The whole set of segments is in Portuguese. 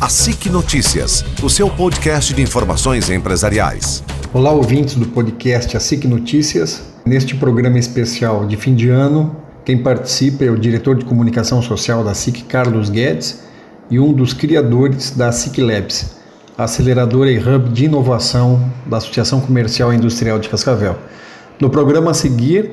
A SIC Notícias, o seu podcast de informações empresariais. Olá, ouvintes do podcast A SIC Notícias. Neste programa especial de fim de ano, quem participa é o diretor de comunicação social da SIC, Carlos Guedes, e um dos criadores da SIC Labs, aceleradora e hub de inovação da Associação Comercial e Industrial de Cascavel. No programa a seguir,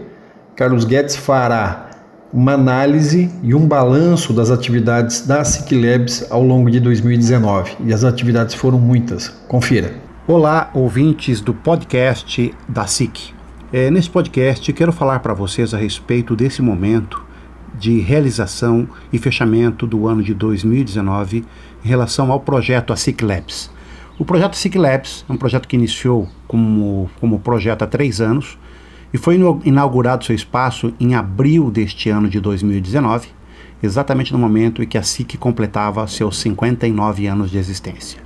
Carlos Guedes fará uma análise e um balanço das atividades da SIC Labs ao longo de 2019. E as atividades foram muitas. Confira. Olá, ouvintes do podcast da SIC. É, nesse podcast, quero falar para vocês a respeito desse momento de realização e fechamento do ano de 2019 em relação ao projeto ASIC Labs. O projeto ASIC Labs é um projeto que iniciou como, como projeto há três anos e foi inaugurado seu espaço em abril deste ano de 2019, exatamente no momento em que a SIC completava seus 59 anos de existência.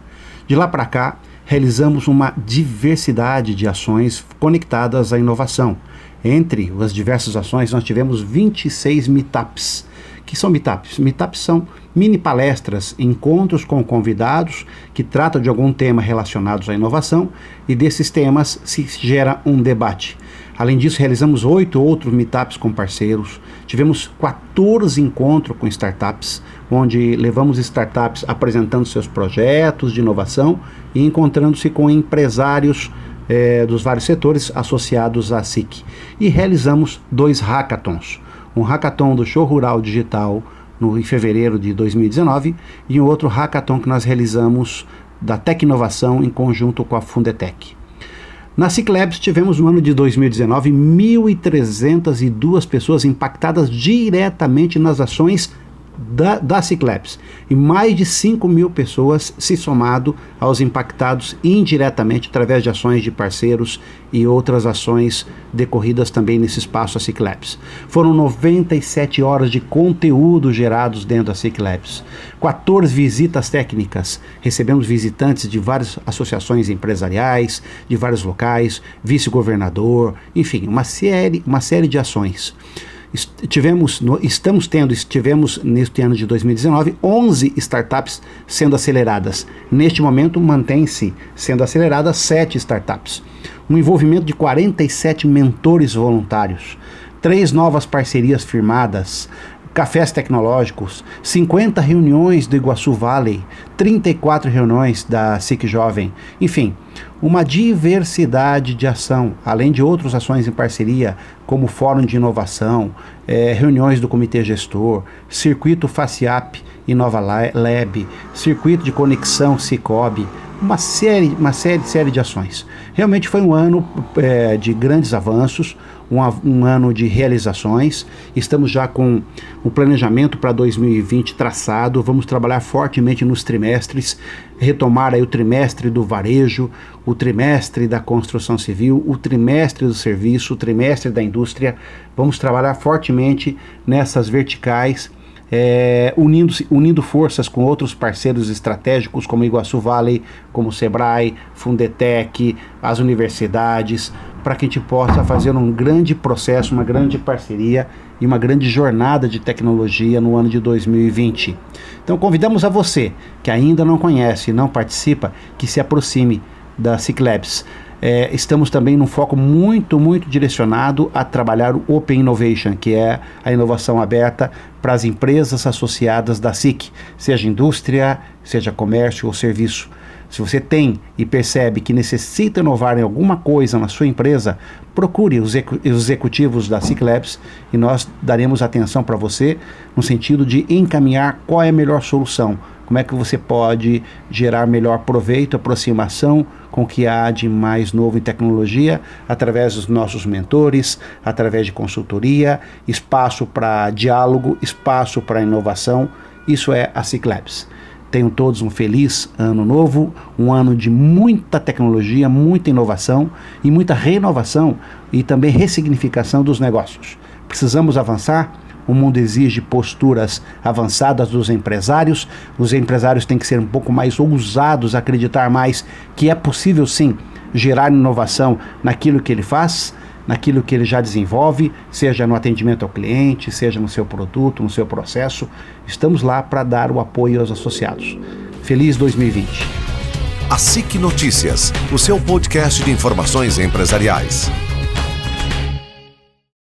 De lá para cá, realizamos uma diversidade de ações conectadas à inovação. Entre as diversas ações, nós tivemos 26 meetups. que são meetups? Meetups são mini palestras, encontros com convidados que tratam de algum tema relacionado à inovação e desses temas se gera um debate. Além disso, realizamos oito outros meetups com parceiros. Tivemos 14 encontros com startups, onde levamos startups apresentando seus projetos de inovação e encontrando-se com empresários eh, dos vários setores associados à SIC. E realizamos dois hackathons. Um hackathon do Show Rural Digital no, em fevereiro de 2019 e um outro hackathon que nós realizamos da Tec Inovação em conjunto com a Fundetec. Na Ciclabs tivemos no ano de 2019 1.302 pessoas impactadas diretamente nas ações da, da e mais de 5 mil pessoas se somado aos impactados indiretamente através de ações de parceiros e outras ações decorridas também nesse espaço a Cicleps. Foram 97 horas de conteúdo gerados dentro da Cicleps, 14 visitas técnicas, recebemos visitantes de várias associações empresariais, de vários locais, vice-governador, enfim, uma série, uma série de ações tivemos, estamos tendo, tivemos neste ano de 2019, 11 startups sendo aceleradas. Neste momento, mantém-se sendo aceleradas 7 startups. Um envolvimento de 47 mentores voluntários, três novas parcerias firmadas, cafés tecnológicos, 50 reuniões do Iguaçu Valley, 34 reuniões da SIC Jovem, enfim, uma diversidade de ação, além de outras ações em parceria, como Fórum de Inovação, eh, reuniões do Comitê Gestor, Circuito FACIAP Inova Lab, Circuito de Conexão Cicobi, uma série, uma série, série de ações. Realmente foi um ano é, de grandes avanços, um, um, ano de realizações. Estamos já com o planejamento para 2020 traçado. Vamos trabalhar fortemente nos trimestres, retomar aí o trimestre do varejo, o trimestre da construção civil, o trimestre do serviço, o trimestre da indústria. Vamos trabalhar fortemente nessas verticais é, unindo, unindo forças com outros parceiros estratégicos como Iguaçu Valley, como Sebrae, Fundetec, as universidades, para que a gente possa fazer um grande processo, uma grande parceria e uma grande jornada de tecnologia no ano de 2020. Então convidamos a você que ainda não conhece e não participa, que se aproxime da Ciclabs. É, estamos também num foco muito, muito direcionado a trabalhar o Open Innovation, que é a inovação aberta para as empresas associadas da SIC, seja indústria, seja comércio ou serviço. Se você tem e percebe que necessita inovar em alguma coisa na sua empresa, procure os executivos da SIC Labs e nós daremos atenção para você no sentido de encaminhar qual é a melhor solução como é que você pode gerar melhor proveito, aproximação com o que há de mais novo em tecnologia, através dos nossos mentores, através de consultoria, espaço para diálogo, espaço para inovação. Isso é a Ciclabs. Tenham todos um feliz ano novo, um ano de muita tecnologia, muita inovação e muita renovação e também ressignificação dos negócios. Precisamos avançar o mundo exige posturas avançadas dos empresários. Os empresários têm que ser um pouco mais ousados, acreditar mais que é possível sim gerar inovação naquilo que ele faz, naquilo que ele já desenvolve, seja no atendimento ao cliente, seja no seu produto, no seu processo. Estamos lá para dar o apoio aos associados. Feliz 2020. A SIC Notícias, o seu podcast de informações empresariais.